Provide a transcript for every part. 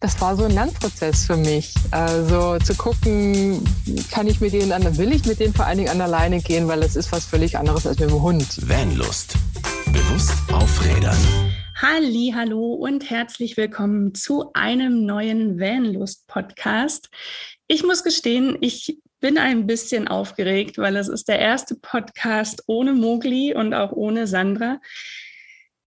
das war so ein Lernprozess für mich. Also zu gucken, kann ich mit denen an, will ich mit denen vor allen Dingen an alleine gehen, weil das ist was völlig anderes als mit dem Hund. Vanlust. Bewusst aufrädern. Halli, hallo und herzlich willkommen zu einem neuen Vanlust Podcast. Ich muss gestehen, ich bin ein bisschen aufgeregt, weil es ist der erste Podcast ohne Mogli und auch ohne Sandra.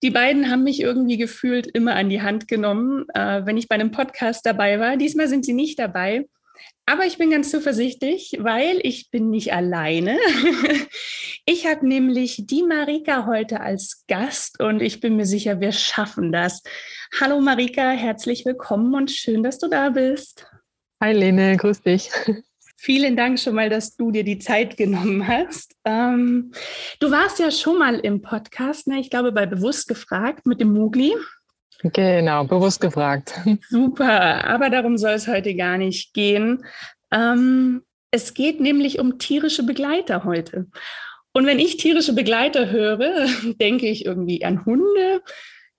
Die beiden haben mich irgendwie gefühlt immer an die Hand genommen, äh, wenn ich bei einem Podcast dabei war. Diesmal sind sie nicht dabei. Aber ich bin ganz zuversichtlich, weil ich bin nicht alleine. ich habe nämlich die Marika heute als Gast und ich bin mir sicher, wir schaffen das. Hallo Marika, herzlich willkommen und schön, dass du da bist. Hi Lene, grüß dich. Vielen Dank schon mal, dass du dir die Zeit genommen hast. Ähm, du warst ja schon mal im Podcast, ne? ich glaube bei Bewusst gefragt mit dem Mugli. Genau, bewusst gefragt. Super, aber darum soll es heute gar nicht gehen. Ähm, es geht nämlich um tierische Begleiter heute. Und wenn ich tierische Begleiter höre, denke ich irgendwie an Hunde.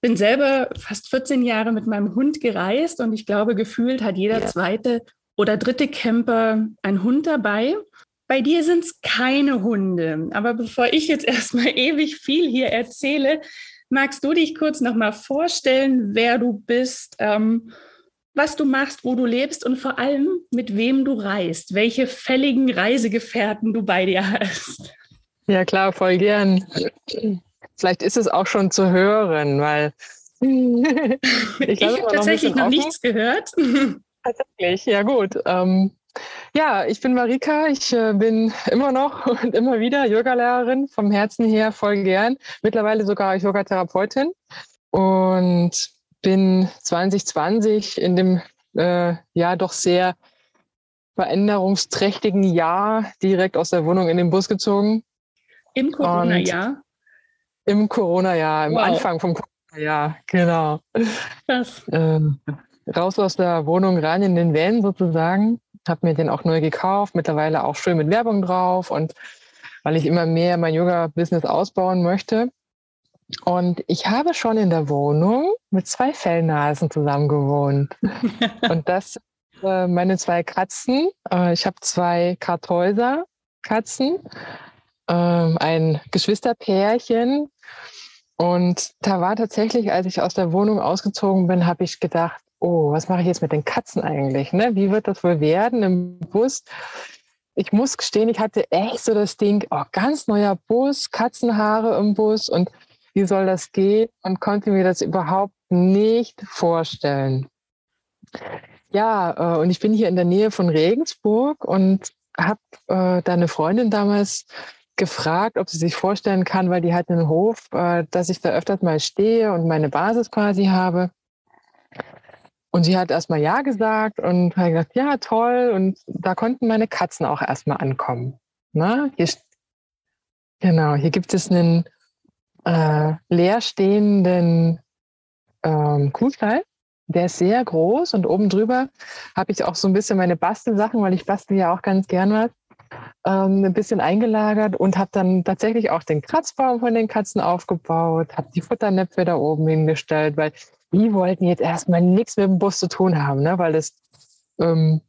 Bin selber fast 14 Jahre mit meinem Hund gereist und ich glaube, gefühlt hat jeder ja. zweite oder dritte Camper ein Hund dabei. Bei dir sind es keine Hunde. Aber bevor ich jetzt erstmal ewig viel hier erzähle, magst du dich kurz nochmal vorstellen, wer du bist, ähm, was du machst, wo du lebst und vor allem mit wem du reist, welche fälligen Reisegefährten du bei dir hast. Ja, klar, voll gern. Vielleicht ist es auch schon zu hören, weil ich, ich habe tatsächlich noch nichts gehört. Tatsächlich, ja gut. Ähm, ja, ich bin Marika. Ich äh, bin immer noch und immer wieder Yogalehrerin vom Herzen her voll gern. Mittlerweile sogar Yogatherapeutin und bin 2020 in dem äh, ja doch sehr veränderungsträchtigen Jahr direkt aus der Wohnung in den Bus gezogen. Im Corona-Jahr? Im Corona-Jahr, im wow. Anfang vom Corona-Jahr, genau. Krass. Ähm, raus aus der Wohnung rein in den Van sozusagen. Habe mir den auch neu gekauft, mittlerweile auch schön mit Werbung drauf und weil ich immer mehr mein Yoga-Business ausbauen möchte. Und ich habe schon in der Wohnung mit zwei Fellnasen zusammen gewohnt. und das äh, meine zwei Katzen. Äh, ich habe zwei Kartäuser Katzen, äh, ein Geschwisterpärchen. Und da war tatsächlich, als ich aus der Wohnung ausgezogen bin, habe ich gedacht, oh, was mache ich jetzt mit den Katzen eigentlich? Ne? Wie wird das wohl werden im Bus? Ich muss gestehen, ich hatte echt so das Ding, oh, ganz neuer Bus, Katzenhaare im Bus und wie soll das gehen? Und konnte mir das überhaupt nicht vorstellen. Ja, äh, und ich bin hier in der Nähe von Regensburg und habe äh, da eine Freundin damals gefragt, ob sie sich vorstellen kann, weil die hat einen Hof, äh, dass ich da öfters mal stehe und meine Basis quasi habe. Und sie hat erstmal Ja gesagt und hat gesagt, ja, toll. Und da konnten meine Katzen auch erstmal ankommen. Na, hier, genau, hier gibt es einen äh, leerstehenden ähm, Kuhstall. Der ist sehr groß und oben drüber habe ich auch so ein bisschen meine Bastelsachen, weil ich bastel ja auch ganz gern was, ähm, ein bisschen eingelagert und habe dann tatsächlich auch den Kratzbaum von den Katzen aufgebaut, habe die Futternäpfe da oben hingestellt, weil die wollten jetzt erstmal nichts mit dem Bus zu tun haben, ne? weil das ähm,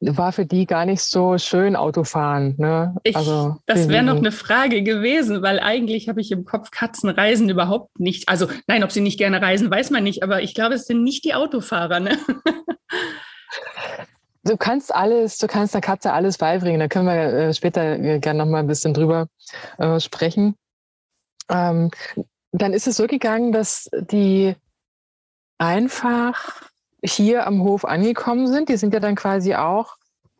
war für die gar nicht so schön Autofahren. Ne? Ich, also, das wäre noch eine Frage gewesen, weil eigentlich habe ich im Kopf, Katzen reisen überhaupt nicht. Also nein, ob sie nicht gerne reisen, weiß man nicht, aber ich glaube, es sind nicht die Autofahrer. Ne? Du kannst alles, du kannst der Katze alles beibringen. Da können wir äh, später äh, gerne noch mal ein bisschen drüber äh, sprechen. Ähm, dann ist es so gegangen, dass die einfach hier am Hof angekommen sind. Die sind ja dann quasi auch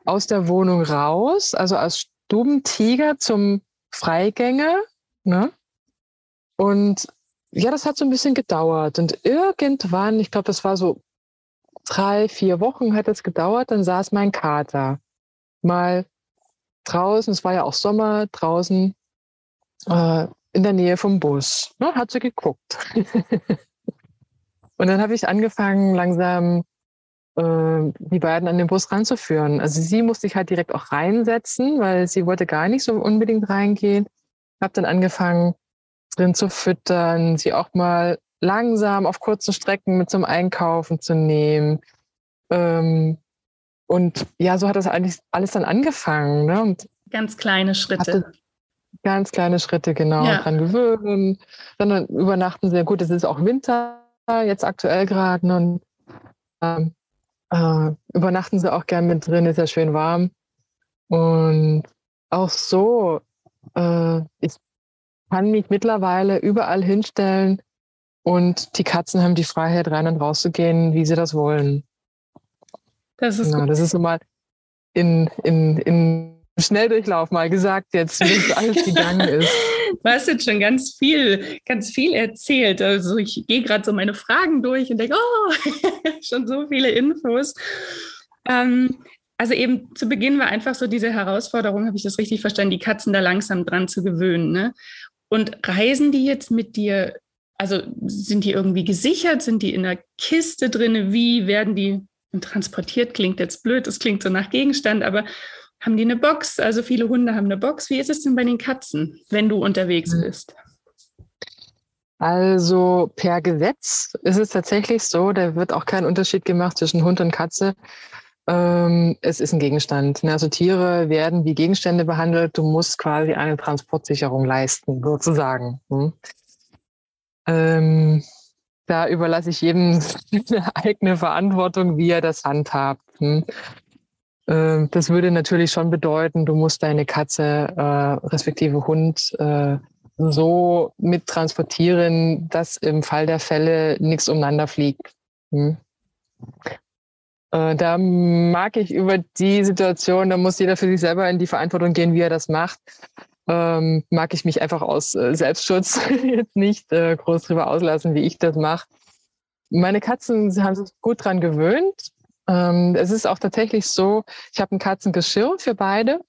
aus der Wohnung raus, also als Stubentiger zum Freigänger. Ne? Und ja, das hat so ein bisschen gedauert. Und irgendwann, ich glaube, das war so drei, vier Wochen hat es gedauert, dann saß mein Kater mal draußen, es war ja auch Sommer, draußen äh, in der Nähe vom Bus. Ne, hat sie geguckt. Und dann habe ich angefangen, langsam äh, die beiden an den Bus ranzuführen. Also sie musste ich halt direkt auch reinsetzen, weil sie wollte gar nicht so unbedingt reingehen. Habe dann angefangen, drin zu füttern, sie auch mal langsam auf kurzen Strecken mit zum Einkaufen zu nehmen. Ähm, und ja, so hat das eigentlich alles dann angefangen. Ne? Ganz kleine Schritte. Ganz kleine Schritte, genau, ja. dran gewöhnen. Dann übernachten sehr gut. Es ist auch Winter jetzt aktuell gerade. Ne? Und ähm, äh, übernachten sie auch gern mit drin, ist ja schön warm. Und auch so, äh, ich kann mich mittlerweile überall hinstellen und die Katzen haben die Freiheit, rein und rauszugehen, wie sie das wollen. Das ist, genau, das ist so mal in, in, in Schnelldurchlauf mal gesagt, jetzt, wie es alles gegangen ist. Du hast jetzt schon ganz viel, ganz viel erzählt. Also ich gehe gerade so meine Fragen durch und denke, oh, schon so viele Infos. Ähm, also eben zu Beginn war einfach so diese Herausforderung, habe ich das richtig verstanden, die Katzen da langsam dran zu gewöhnen. Ne? Und reisen die jetzt mit dir, also sind die irgendwie gesichert, sind die in einer Kiste drin? Wie werden die transportiert? Klingt jetzt blöd, das klingt so nach Gegenstand, aber haben die eine Box? Also viele Hunde haben eine Box. Wie ist es denn bei den Katzen, wenn du unterwegs hm. bist? Also per Gesetz ist es tatsächlich so, da wird auch kein Unterschied gemacht zwischen Hund und Katze. Ähm, es ist ein Gegenstand. Ne? Also Tiere werden wie Gegenstände behandelt. Du musst quasi eine Transportsicherung leisten, sozusagen. Hm? Ähm, da überlasse ich jedem eine eigene Verantwortung, wie er das handhabt. Hm? Ähm, das würde natürlich schon bedeuten, du musst deine Katze äh, respektive Hund äh, so mit transportieren, dass im Fall der Fälle nichts umeinander fliegt. Hm. Äh, da mag ich über die Situation, da muss jeder für sich selber in die Verantwortung gehen, wie er das macht. Ähm, mag ich mich einfach aus äh, Selbstschutz jetzt nicht äh, groß drüber auslassen, wie ich das mache. Meine Katzen haben sich gut dran gewöhnt. Ähm, es ist auch tatsächlich so, ich habe ein Katzengeschirr für beide.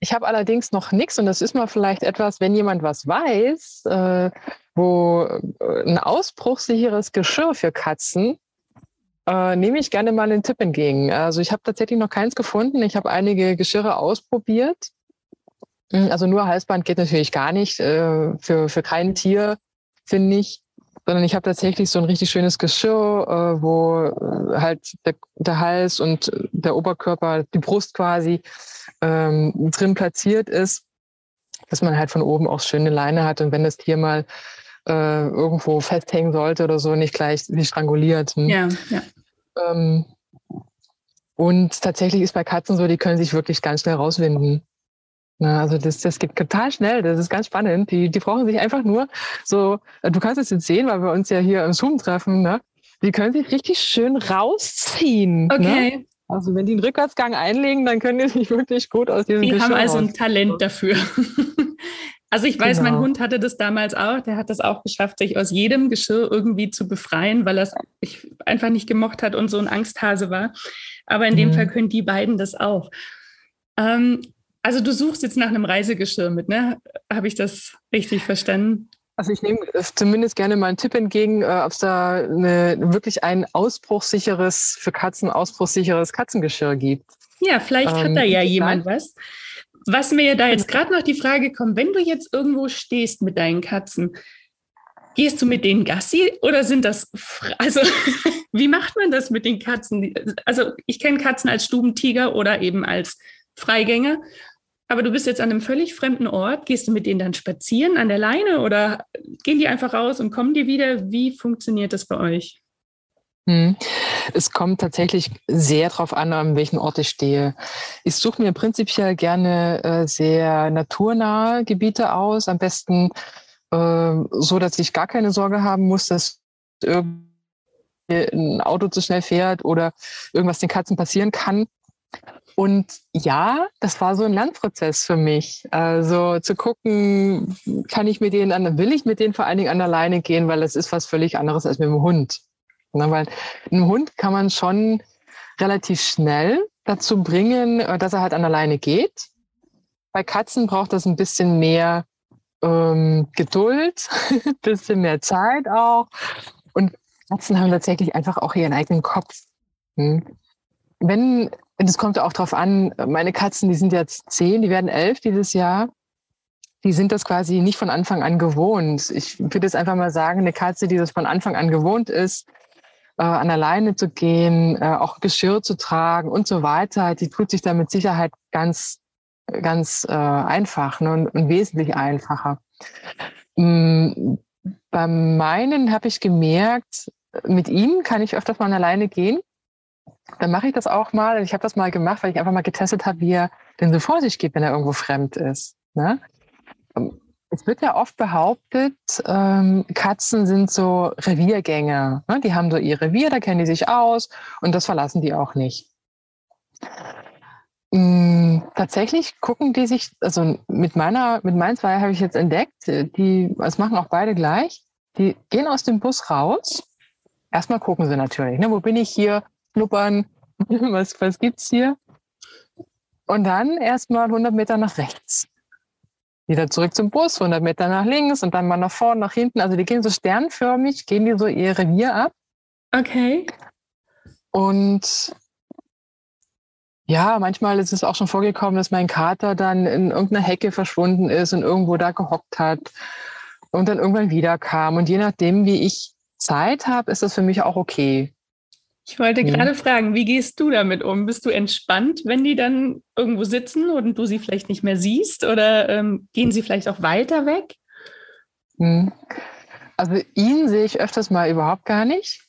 Ich habe allerdings noch nichts und das ist mal vielleicht etwas, wenn jemand was weiß, äh, wo äh, ein ausbruchssicheres Geschirr für Katzen, äh, nehme ich gerne mal einen Tipp entgegen. Also ich habe tatsächlich noch keins gefunden. Ich habe einige Geschirre ausprobiert. Hm, also nur Halsband geht natürlich gar nicht, äh, für, für kein Tier, finde ich sondern ich habe tatsächlich so ein richtig schönes Geschirr, äh, wo äh, halt der, der, Hals und der Oberkörper, die Brust quasi ähm, drin platziert ist, dass man halt von oben auch schöne Leine hat und wenn das Tier mal äh, irgendwo festhängen sollte oder so, nicht gleich sich stranguliert. Hm? Ja, ja. Ähm, und tatsächlich ist bei Katzen so, die können sich wirklich ganz schnell rauswinden. Na, also das, das geht total schnell, das ist ganz spannend. Die, die brauchen sich einfach nur so, äh, du kannst es jetzt sehen, weil wir uns ja hier im Zoom treffen, ne? Die können sich richtig schön rausziehen. Ne? Okay. Ne? Also wenn die einen Rückwärtsgang einlegen, dann können die sich wirklich gut aus diesem Die Geschirr haben also ein Talent dafür. also ich weiß, genau. mein Hund hatte das damals auch. Der hat das auch geschafft, sich aus jedem Geschirr irgendwie zu befreien, weil er es einfach nicht gemocht hat und so ein Angsthase war. Aber in dem mhm. Fall können die beiden das auch. Ähm, also du suchst jetzt nach einem Reisegeschirr mit, ne? Habe ich das richtig verstanden? Also ich nehme zumindest gerne mal einen Tipp entgegen, äh, ob es da eine, wirklich ein ausbruchssicheres, für Katzen ausbruchssicheres Katzengeschirr gibt. Ja, vielleicht ähm, hat da ja jemand was. Was mir da jetzt gerade noch die Frage kommt, wenn du jetzt irgendwo stehst mit deinen Katzen, gehst du mit denen Gassi oder sind das, also wie macht man das mit den Katzen? Also ich kenne Katzen als Stubentiger oder eben als Freigänger. Aber du bist jetzt an einem völlig fremden Ort. Gehst du mit denen dann spazieren an der Leine oder gehen die einfach raus und kommen die wieder? Wie funktioniert das bei euch? Hm. Es kommt tatsächlich sehr darauf an, an welchem Ort ich stehe. Ich suche mir prinzipiell gerne äh, sehr naturnahe Gebiete aus. Am besten äh, so, dass ich gar keine Sorge haben muss, dass ein Auto zu schnell fährt oder irgendwas den Katzen passieren kann. Und ja, das war so ein Lernprozess für mich. Also zu gucken, kann ich mit denen will ich mit denen vor allen Dingen an der Leine gehen, weil das ist was völlig anderes als mit dem Hund. Na, weil ein Hund kann man schon relativ schnell dazu bringen, äh, dass er halt an der Leine geht. Bei Katzen braucht das ein bisschen mehr ähm, Geduld, ein bisschen mehr Zeit auch. Und Katzen haben tatsächlich einfach auch ihren eigenen Kopf. Hm. Wenn und es kommt auch darauf an, meine Katzen, die sind jetzt zehn, die werden elf dieses Jahr. die sind das quasi nicht von Anfang an gewohnt. Ich würde jetzt einfach mal sagen, eine Katze, die das von Anfang an gewohnt ist, äh, an alleine zu gehen, äh, auch Geschirr zu tragen und so weiter, die tut sich da mit Sicherheit ganz, ganz äh, einfach ne, und, und wesentlich einfacher. Mhm. Bei meinen habe ich gemerkt, mit ihm kann ich öfters mal alleine gehen. Dann mache ich das auch mal. Ich habe das mal gemacht, weil ich einfach mal getestet habe, wie er denn so vor sich geht, wenn er irgendwo fremd ist. Ne? Es wird ja oft behauptet, ähm, Katzen sind so Reviergänger. Ne? Die haben so ihr Revier, da kennen die sich aus und das verlassen die auch nicht. Mm, tatsächlich gucken die sich, also mit meiner, mit meinen zwei habe ich jetzt entdeckt, die, das machen auch beide gleich. Die gehen aus dem Bus raus. Erstmal gucken sie natürlich, ne? wo bin ich hier? Schnuppern, was, was gibt's hier? Und dann erstmal 100 Meter nach rechts wieder zurück zum Bus, 100 Meter nach links und dann mal nach vorne, nach hinten. Also die gehen so sternförmig, gehen die so ihr Revier ab. Okay. Und ja, manchmal ist es auch schon vorgekommen, dass mein Kater dann in irgendeiner Hecke verschwunden ist und irgendwo da gehockt hat und dann irgendwann wiederkam. Und je nachdem, wie ich Zeit habe, ist das für mich auch okay. Ich wollte gerade fragen, wie gehst du damit um? Bist du entspannt, wenn die dann irgendwo sitzen und du sie vielleicht nicht mehr siehst oder ähm, gehen sie vielleicht auch weiter weg? Hm. Also ihn sehe ich öfters mal überhaupt gar nicht.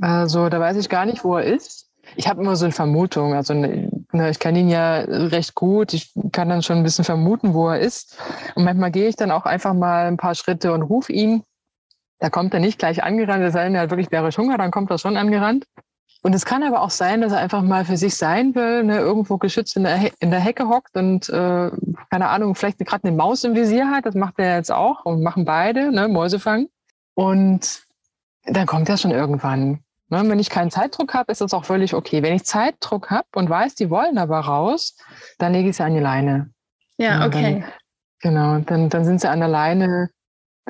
Also da weiß ich gar nicht, wo er ist. Ich habe immer so eine Vermutung. Also ne, ne, ich kenne ihn ja recht gut. Ich kann dann schon ein bisschen vermuten, wo er ist. Und manchmal gehe ich dann auch einfach mal ein paar Schritte und rufe ihn. Da kommt er nicht gleich angerannt, es sei denn, er hat wirklich bärisch Hunger, dann kommt er schon angerannt. Und es kann aber auch sein, dass er einfach mal für sich sein will, ne, irgendwo geschützt in der, He in der Hecke hockt und, äh, keine Ahnung, vielleicht gerade eine Maus im Visier hat. Das macht er jetzt auch und machen beide, ne, Mäuse fangen. Und dann kommt er schon irgendwann. Ne, wenn ich keinen Zeitdruck habe, ist das auch völlig okay. Wenn ich Zeitdruck habe und weiß, die wollen aber raus, dann lege ich sie an die Leine. Ja, okay. Dann, genau, dann, dann sind sie an der Leine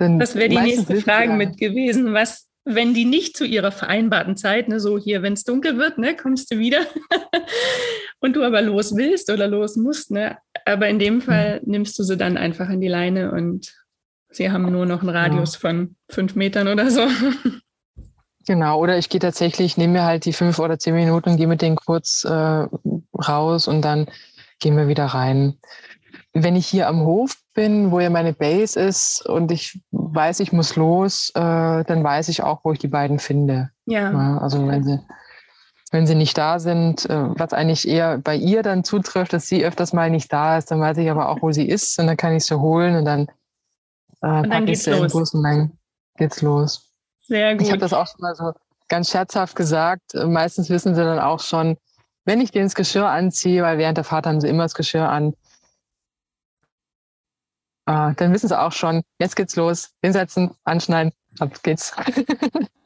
dann das wäre die nächste Frage mit gewesen. Was, wenn die nicht zu ihrer vereinbarten Zeit, ne, so hier, wenn es dunkel wird, ne, kommst du wieder und du aber los willst oder los musst, ne? Aber in dem Fall mhm. nimmst du sie dann einfach an die Leine und sie haben nur noch einen Radius ja. von fünf Metern oder so. Genau, oder ich gehe tatsächlich, nehme mir halt die fünf oder zehn Minuten und gehe mit denen kurz äh, raus und dann gehen wir wieder rein. Wenn ich hier am Hof bin, wo ja meine Base ist und ich weiß, ich muss los, äh, dann weiß ich auch, wo ich die beiden finde. Ja. ja also wenn sie, wenn sie nicht da sind, äh, was eigentlich eher bei ihr dann zutrifft, dass sie öfters mal nicht da ist, dann weiß ich aber auch, wo sie ist und dann kann ich sie holen und dann, äh, und dann geht's los. Bus und dann geht's los. Sehr gut. Ich habe das auch schon mal so ganz scherzhaft gesagt. Meistens wissen sie dann auch schon, wenn ich denen das Geschirr anziehe, weil während der Fahrt haben sie immer das Geschirr an, Ah, dann wissen sie auch schon, jetzt geht's los. Hinsetzen, anschneiden, ab geht's.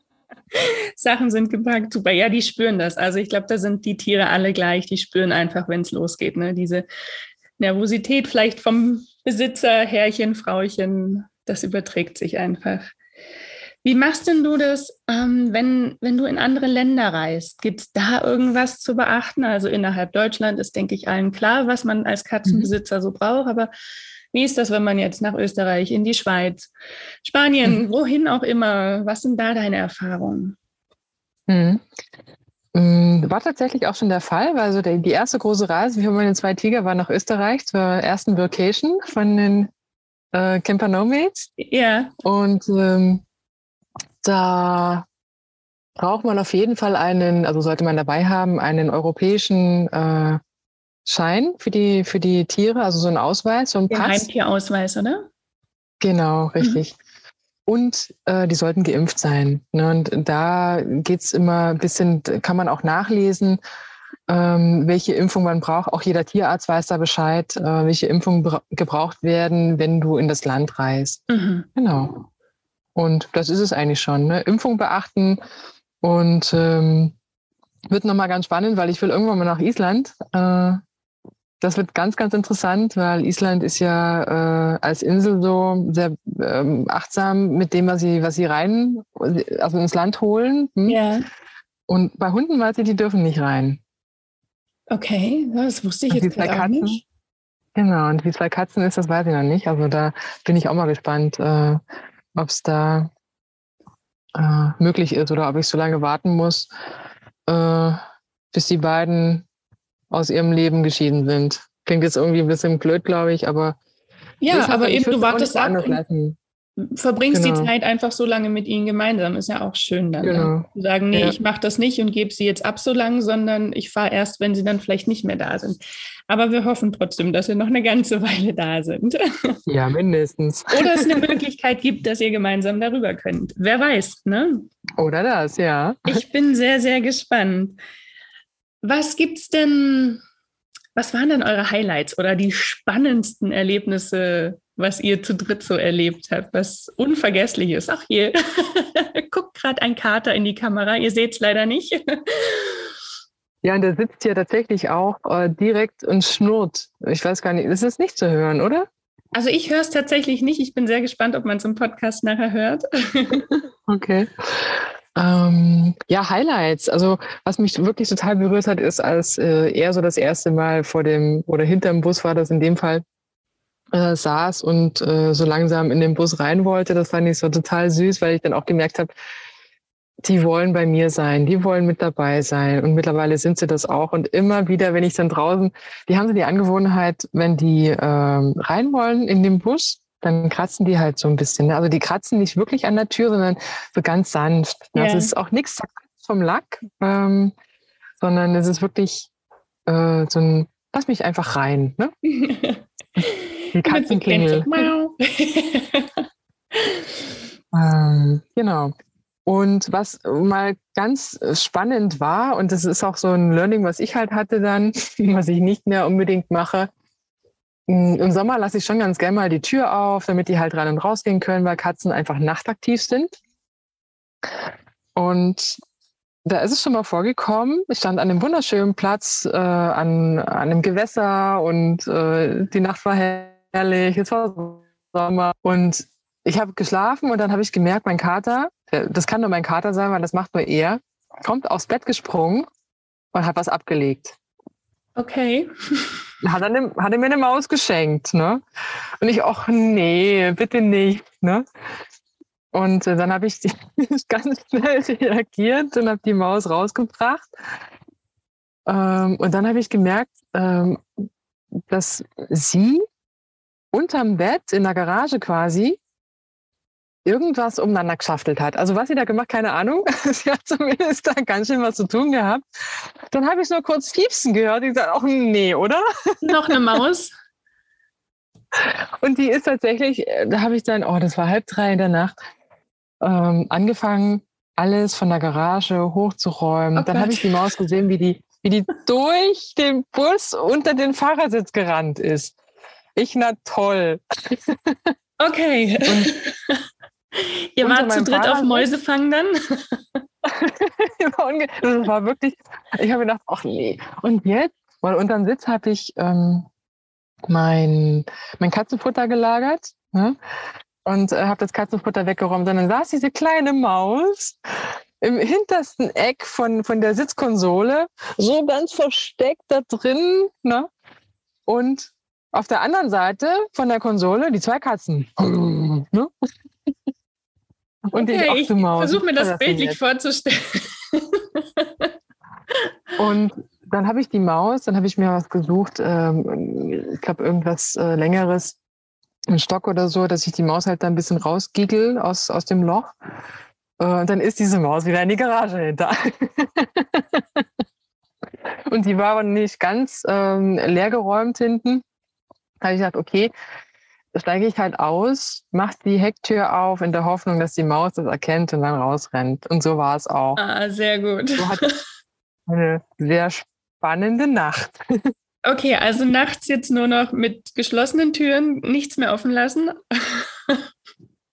Sachen sind gepackt, super. Ja, die spüren das. Also ich glaube, da sind die Tiere alle gleich. Die spüren einfach, wenn es losgeht. Ne? Diese Nervosität vielleicht vom Besitzer, Herrchen, Frauchen, das überträgt sich einfach. Wie machst denn du das, ähm, wenn, wenn du in andere Länder reist? Gibt es da irgendwas zu beachten? Also innerhalb Deutschland ist, denke ich, allen klar, was man als Katzenbesitzer so braucht. Aber wie ist das, wenn man jetzt nach Österreich, in die Schweiz, Spanien, mhm. wohin auch immer? Was sind da deine Erfahrungen? Mhm. Mm, war tatsächlich auch schon der Fall, weil also die erste große Reise für meine zwei Tiger war nach Österreich zur ersten Vacation von den äh, Camper Nomads. Ja. Und ähm, da braucht man auf jeden Fall einen, also sollte man dabei haben, einen europäischen äh, Schein für die, für die Tiere, also so ein Ausweis, so ein Den Pass. Heimtierausweis, oder? Genau, richtig. Mhm. Und äh, die sollten geimpft sein. Ne? Und da geht's immer ein bisschen, kann man auch nachlesen, ähm, welche Impfung man braucht. Auch jeder Tierarzt weiß da Bescheid, äh, welche Impfungen gebraucht werden, wenn du in das Land reist. Mhm. Genau. Und das ist es eigentlich schon. Ne? Impfung beachten und ähm, wird nochmal ganz spannend, weil ich will irgendwann mal nach Island. Äh, das wird ganz, ganz interessant, weil Island ist ja äh, als Insel so sehr ähm, achtsam mit dem, was sie, was sie rein, also ins Land holen. Hm? Ja. Und bei Hunden weiß ich, die dürfen nicht rein. Okay, das wusste ich also jetzt gar nicht. Genau, und wie es bei Katzen ist, das weiß ich noch nicht. Also da bin ich auch mal gespannt, äh, ob es da äh, möglich ist oder ob ich so lange warten muss, äh, bis die beiden aus ihrem Leben geschieden sind. Klingt jetzt irgendwie ein bisschen blöd, glaube ich, aber. Ja, aber eben, du wartest ab verbringst genau. die Zeit einfach so lange mit ihnen gemeinsam. Ist ja auch schön dann. Ne? Genau. Ne? Zu sagen, nee, ja. ich mache das nicht und gebe sie jetzt ab so lang, sondern ich fahre erst, wenn sie dann vielleicht nicht mehr da sind. Aber wir hoffen trotzdem, dass sie noch eine ganze Weile da sind. Ja, mindestens. Oder es eine Möglichkeit gibt, dass ihr gemeinsam darüber könnt. Wer weiß, ne? Oder das, ja. Ich bin sehr, sehr gespannt. Was gibt's denn, was waren denn eure Highlights oder die spannendsten Erlebnisse was ihr zu dritt so erlebt habt, was unvergesslich ist. Ach hier, guckt gerade ein Kater in die Kamera, ihr seht es leider nicht. ja, und der sitzt hier tatsächlich auch äh, direkt und schnurrt. Ich weiß gar nicht, das ist nicht zu hören, oder? Also ich höre es tatsächlich nicht. Ich bin sehr gespannt, ob man es im Podcast nachher hört. okay. Ähm, ja, Highlights. Also was mich wirklich total berührt hat, ist, als äh, er so das erste Mal vor dem oder hinterm Bus war das in dem Fall, äh, saß und äh, so langsam in den Bus rein wollte. Das fand ich so total süß, weil ich dann auch gemerkt habe, die wollen bei mir sein, die wollen mit dabei sein. Und mittlerweile sind sie das auch. Und immer wieder, wenn ich dann draußen, die haben so die Angewohnheit, wenn die ähm, rein wollen in den Bus, dann kratzen die halt so ein bisschen. Ne? Also die kratzen nicht wirklich an der Tür, sondern so ganz sanft. Yeah. Also es ist auch nichts vom Lack, ähm, sondern es ist wirklich äh, so ein, lass mich einfach rein. Ne? Die Katzenklingel. ähm, genau. Und was mal ganz spannend war, und das ist auch so ein Learning, was ich halt hatte dann, was ich nicht mehr unbedingt mache. Im Sommer lasse ich schon ganz gerne mal die Tür auf, damit die halt rein und rausgehen können, weil Katzen einfach nachtaktiv sind. Und da ist es schon mal vorgekommen. Ich stand an einem wunderschönen Platz, äh, an, an einem Gewässer und äh, die Nacht war hell herrlich, es war Sommer. Und ich habe geschlafen und dann habe ich gemerkt, mein Kater, das kann nur mein Kater sein, weil das macht nur er, kommt aufs Bett gesprungen und hat was abgelegt. Okay. Hat er, ne, hat er mir eine Maus geschenkt, ne? Und ich, ach nee, bitte nicht, ne? Und äh, dann habe ich ganz schnell reagiert und habe die Maus rausgebracht. Ähm, und dann habe ich gemerkt, ähm, dass sie unterm Bett in der Garage quasi irgendwas umeinander geschaftelt hat. Also was sie da gemacht, keine Ahnung. sie hat zumindest da ganz schön was zu tun gehabt. Dann habe ich nur kurz Fiepsen gehört. Ich gesagt, ach nee, oder? Noch eine Maus. Und die ist tatsächlich, äh, da habe ich dann, oh, das war halb drei in der Nacht, ähm, angefangen, alles von der Garage hochzuräumen. Oh dann habe ich die Maus gesehen, wie die, wie die durch den Bus unter den Fahrersitz gerannt ist. Ich, na toll. Okay. Ihr wart zu dritt auf Mäusefang dann? das war wirklich, ich habe gedacht, ach nee. Und jetzt, weil unter dem Sitz hatte ich ähm, mein, mein Katzenfutter gelagert ne? und äh, habe das Katzenfutter weggeräumt. Und dann saß diese kleine Maus im hintersten Eck von, von der Sitzkonsole, so ganz versteckt da drin. Ne? Und auf der anderen Seite von der Konsole die zwei Katzen. Ne? Und okay, die Maus. Versuche mir das bildlich vorzustellen. Und dann habe ich die Maus, dann habe ich mir was gesucht, ähm, ich glaube irgendwas äh, längeres, ein Stock oder so, dass ich die Maus halt da ein bisschen rausgiegel aus, aus dem Loch. Äh, und dann ist diese Maus wieder in die Garage hinter. und die war aber nicht ganz ähm, leergeräumt hinten habe ich gesagt, okay, steige ich halt aus, mache die Hecktür auf in der Hoffnung, dass die Maus das erkennt und dann rausrennt. Und so war es auch. Ah, sehr gut. So eine sehr spannende Nacht. Okay, also nachts jetzt nur noch mit geschlossenen Türen, nichts mehr offen lassen.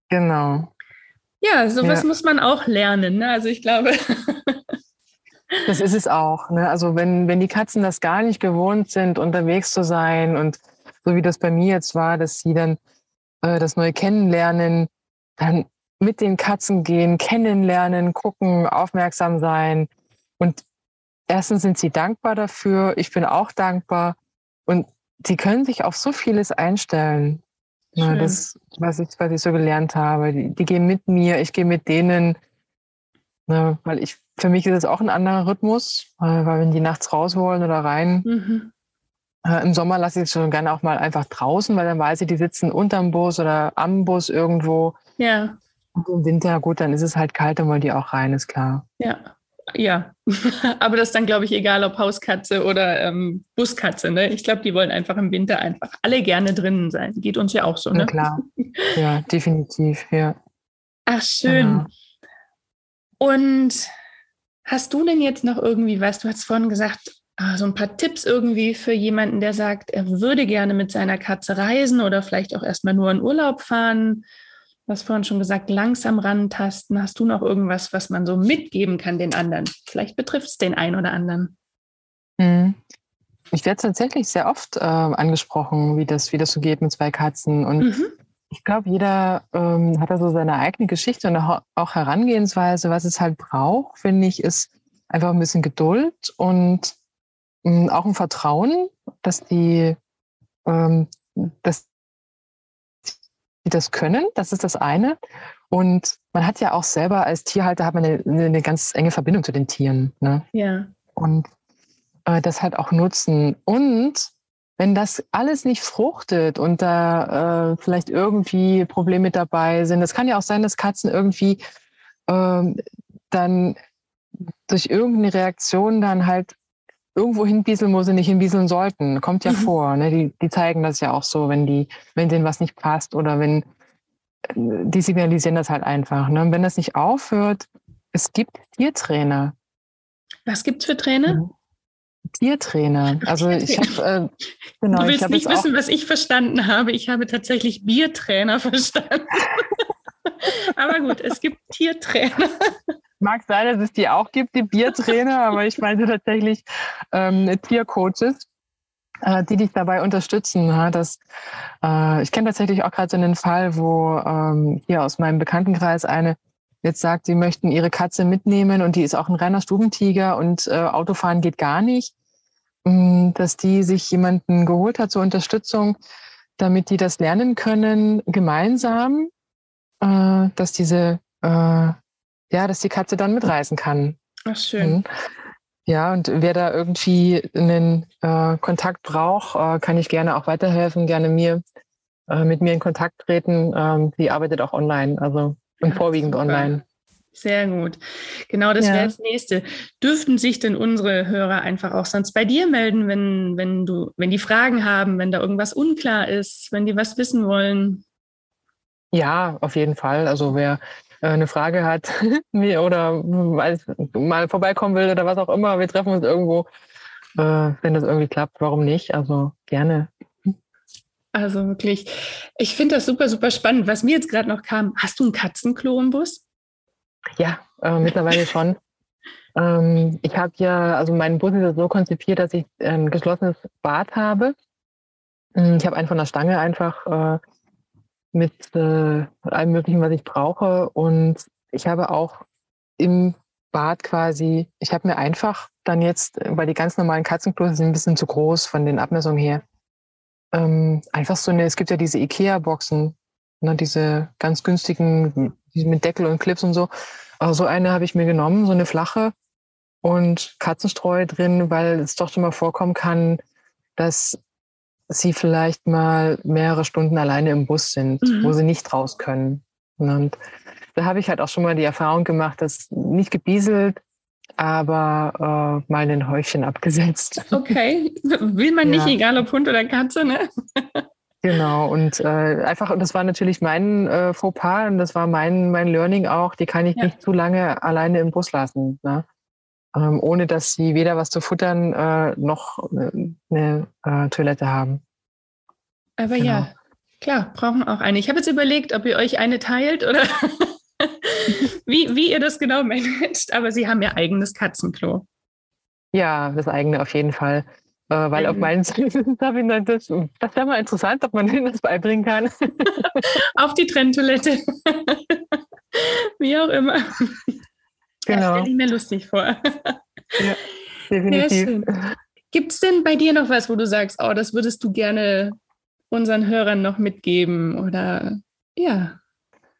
Genau. Ja, sowas ja. muss man auch lernen. Ne? Also ich glaube. Das ist es auch. Ne? Also wenn, wenn die Katzen das gar nicht gewohnt sind, unterwegs zu sein und so wie das bei mir jetzt war, dass sie dann äh, das neue Kennenlernen, dann mit den Katzen gehen, kennenlernen, gucken, aufmerksam sein. Und erstens sind sie dankbar dafür, ich bin auch dankbar. Und die können sich auf so vieles einstellen. Na, das, was ich, was ich so gelernt habe. Die, die gehen mit mir, ich gehe mit denen. Na, weil ich, für mich ist es auch ein anderer Rhythmus, weil, weil wenn die nachts raus wollen oder rein, mhm. Äh, im Sommer lasse ich es schon gerne auch mal einfach draußen, weil dann weiß ich, die sitzen unterm Bus oder am Bus irgendwo. Ja. Und im Winter, gut, dann ist es halt kalt, dann wollen die auch rein, ist klar. Ja. Ja, aber das ist dann, glaube ich, egal, ob Hauskatze oder ähm, Buskatze. Ne? Ich glaube, die wollen einfach im Winter einfach alle gerne drinnen sein. Geht uns ja auch so. Ne? Ja, klar. Ja, definitiv, ja. Ach, schön. Genau. Und hast du denn jetzt noch irgendwie, weißt du, hast vorhin gesagt, so ein paar Tipps irgendwie für jemanden, der sagt, er würde gerne mit seiner Katze reisen oder vielleicht auch erstmal nur in Urlaub fahren Du hast vorhin schon gesagt, langsam rantasten. Hast du noch irgendwas, was man so mitgeben kann den anderen? Vielleicht betrifft es den einen oder anderen. Hm. Ich werde tatsächlich sehr oft äh, angesprochen, wie das, wie das so geht mit zwei Katzen. Und mhm. ich glaube, jeder ähm, hat da so seine eigene Geschichte und auch Herangehensweise. Was es halt braucht, finde ich, ist einfach ein bisschen Geduld und auch ein Vertrauen, dass die, ähm, dass die das können. Das ist das eine. Und man hat ja auch selber als Tierhalter hat man eine, eine ganz enge Verbindung zu den Tieren. Ne? Ja. Und äh, das halt auch nutzen. Und wenn das alles nicht fruchtet und da äh, vielleicht irgendwie Probleme dabei sind, es kann ja auch sein, dass Katzen irgendwie äh, dann durch irgendeine Reaktion dann halt irgendwo hinbieseln, wo sie nicht hinbieseln sollten. Kommt ja mhm. vor. Ne? Die, die zeigen das ja auch so, wenn die, wenn denen was nicht passt oder wenn die signalisieren das halt einfach. Ne? Und wenn das nicht aufhört, es gibt Tiertrainer. Was gibt's für Trainer? Mhm. Tiertrainer. Also ich habe äh, genau. Du willst nicht wissen, was ich verstanden habe. Ich habe tatsächlich Biertrainer verstanden. Aber gut, es gibt Tiertrainer. Mag sein, dass es die auch gibt, die Biertrainer, aber ich meine tatsächlich ähm, Tiercoaches, äh, die dich dabei unterstützen. Ja, dass, äh, ich kenne tatsächlich auch gerade so einen Fall, wo ähm, hier aus meinem Bekanntenkreis eine jetzt sagt, sie möchten ihre Katze mitnehmen und die ist auch ein reiner Stubentiger und äh, Autofahren geht gar nicht, ähm, dass die sich jemanden geholt hat zur Unterstützung, damit die das lernen können gemeinsam, äh, dass diese äh, ja, dass die Katze dann mitreisen kann. Ach, schön. Mhm. Ja, und wer da irgendwie einen äh, Kontakt braucht, äh, kann ich gerne auch weiterhelfen, gerne mir äh, mit mir in Kontakt treten. Ähm, sie arbeitet auch online, also und ja, vorwiegend super. online. Sehr gut. Genau, das ja. wäre das nächste. Dürften sich denn unsere Hörer einfach auch sonst bei dir melden, wenn, wenn du, wenn die Fragen haben, wenn da irgendwas unklar ist, wenn die was wissen wollen? Ja, auf jeden Fall. Also wer eine Frage hat oder mal vorbeikommen will oder was auch immer, wir treffen uns irgendwo, äh, wenn das irgendwie klappt, warum nicht? Also gerne. Also wirklich, ich finde das super, super spannend. Was mir jetzt gerade noch kam, hast du ein Katzenklo im Bus? Ja, äh, mittlerweile schon. Ähm, ich habe ja, also mein Bus ist so konzipiert, dass ich ein geschlossenes Bad habe. Hm, ich habe einen von der Stange einfach äh, mit äh, allem Möglichen, was ich brauche. Und ich habe auch im Bad quasi, ich habe mir einfach dann jetzt, weil die ganz normalen Katzenklos sind ein bisschen zu groß von den Abmessungen her, ähm, einfach so eine, es gibt ja diese Ikea-Boxen, ne, diese ganz günstigen, die mit Deckel und Clips und so. Aber so eine habe ich mir genommen, so eine flache und Katzenstreu drin, weil es doch schon mal vorkommen kann, dass sie vielleicht mal mehrere Stunden alleine im Bus sind, mhm. wo sie nicht raus können. Und da habe ich halt auch schon mal die Erfahrung gemacht, dass nicht gebieselt, aber äh, mal ein Häufchen abgesetzt. Okay, will man nicht, egal ob Hund oder Katze, ne? Genau, und äh, einfach, und das war natürlich mein äh, Fauxpas und das war mein, mein Learning auch, die kann ich ja. nicht zu lange alleine im Bus lassen. Ne? Ähm, ohne dass sie weder was zu futtern äh, noch äh, eine äh, Toilette haben. Aber genau. ja, klar, brauchen auch eine. Ich habe jetzt überlegt, ob ihr euch eine teilt oder wie, wie ihr das genau managt, aber sie haben ihr eigenes Katzenklo. Ja, das eigene auf jeden Fall. Äh, weil auf meinen Seiten das, das wäre mal interessant, ob man denen das beibringen kann. auf die Trenntoilette. Wie auch immer. Genau. Das stelle ich mir lustig vor. Ja, definitiv. Gibt es denn bei dir noch was, wo du sagst, oh, das würdest du gerne unseren Hörern noch mitgeben? Oder ja.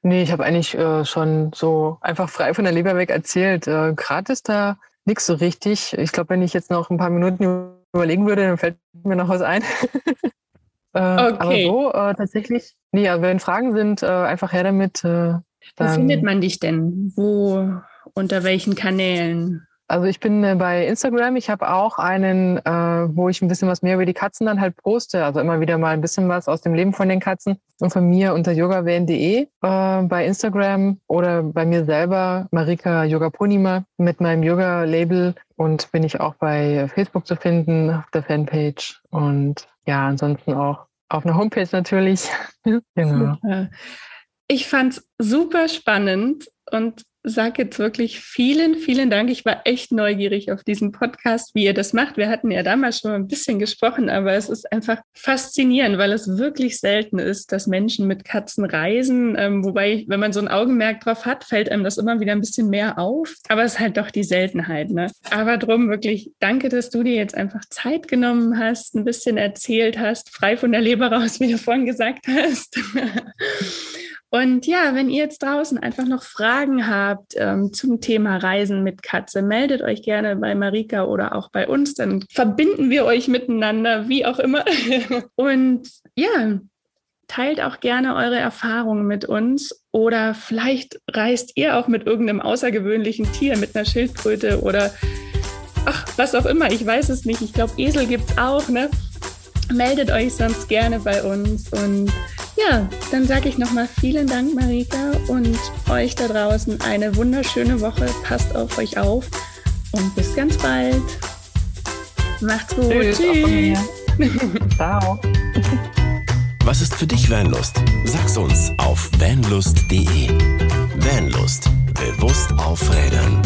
Nee, ich habe eigentlich äh, schon so einfach frei von der Leber weg erzählt. Äh, Gerade ist da nichts so richtig. Ich glaube, wenn ich jetzt noch ein paar Minuten überlegen würde, dann fällt mir noch was ein. äh, okay. Aber so äh, tatsächlich, nee, also wenn Fragen sind, äh, einfach her damit. Äh, Wo findet man dich denn? Wo, unter welchen Kanälen? Also ich bin äh, bei Instagram. Ich habe auch einen, äh, wo ich ein bisschen was mehr über die Katzen dann halt poste. Also immer wieder mal ein bisschen was aus dem Leben von den Katzen und von mir unter yogavan.de äh, bei Instagram oder bei mir selber Marika Yoga Punima mit meinem Yoga-Label und bin ich auch bei Facebook zu finden auf der Fanpage und ja, ansonsten auch auf einer Homepage natürlich. genau. Super. Ich fand es super spannend und sage jetzt wirklich vielen, vielen Dank. Ich war echt neugierig auf diesen Podcast, wie ihr das macht. Wir hatten ja damals schon ein bisschen gesprochen, aber es ist einfach faszinierend, weil es wirklich selten ist, dass Menschen mit Katzen reisen. Ähm, wobei, wenn man so ein Augenmerk drauf hat, fällt einem das immer wieder ein bisschen mehr auf. Aber es ist halt doch die Seltenheit. Ne? Aber drum wirklich danke, dass du dir jetzt einfach Zeit genommen hast, ein bisschen erzählt hast, frei von der Leber raus, wie du vorhin gesagt hast. Und ja, wenn ihr jetzt draußen einfach noch Fragen habt ähm, zum Thema Reisen mit Katze, meldet euch gerne bei Marika oder auch bei uns. Dann verbinden wir euch miteinander, wie auch immer. Und ja, teilt auch gerne eure Erfahrungen mit uns. Oder vielleicht reist ihr auch mit irgendeinem außergewöhnlichen Tier, mit einer Schildkröte oder ach, was auch immer. Ich weiß es nicht. Ich glaube, Esel gibt es auch, ne? Meldet euch sonst gerne bei uns und ja, dann sage ich nochmal vielen Dank, Marika, und euch da draußen eine wunderschöne Woche. Passt auf euch auf und bis ganz bald. Macht's gut. Tschüss. Tschüss. Ciao. Was ist für dich Vanlust? Sag's uns auf vanlust.de. Vanlust. Bewusst aufrädern.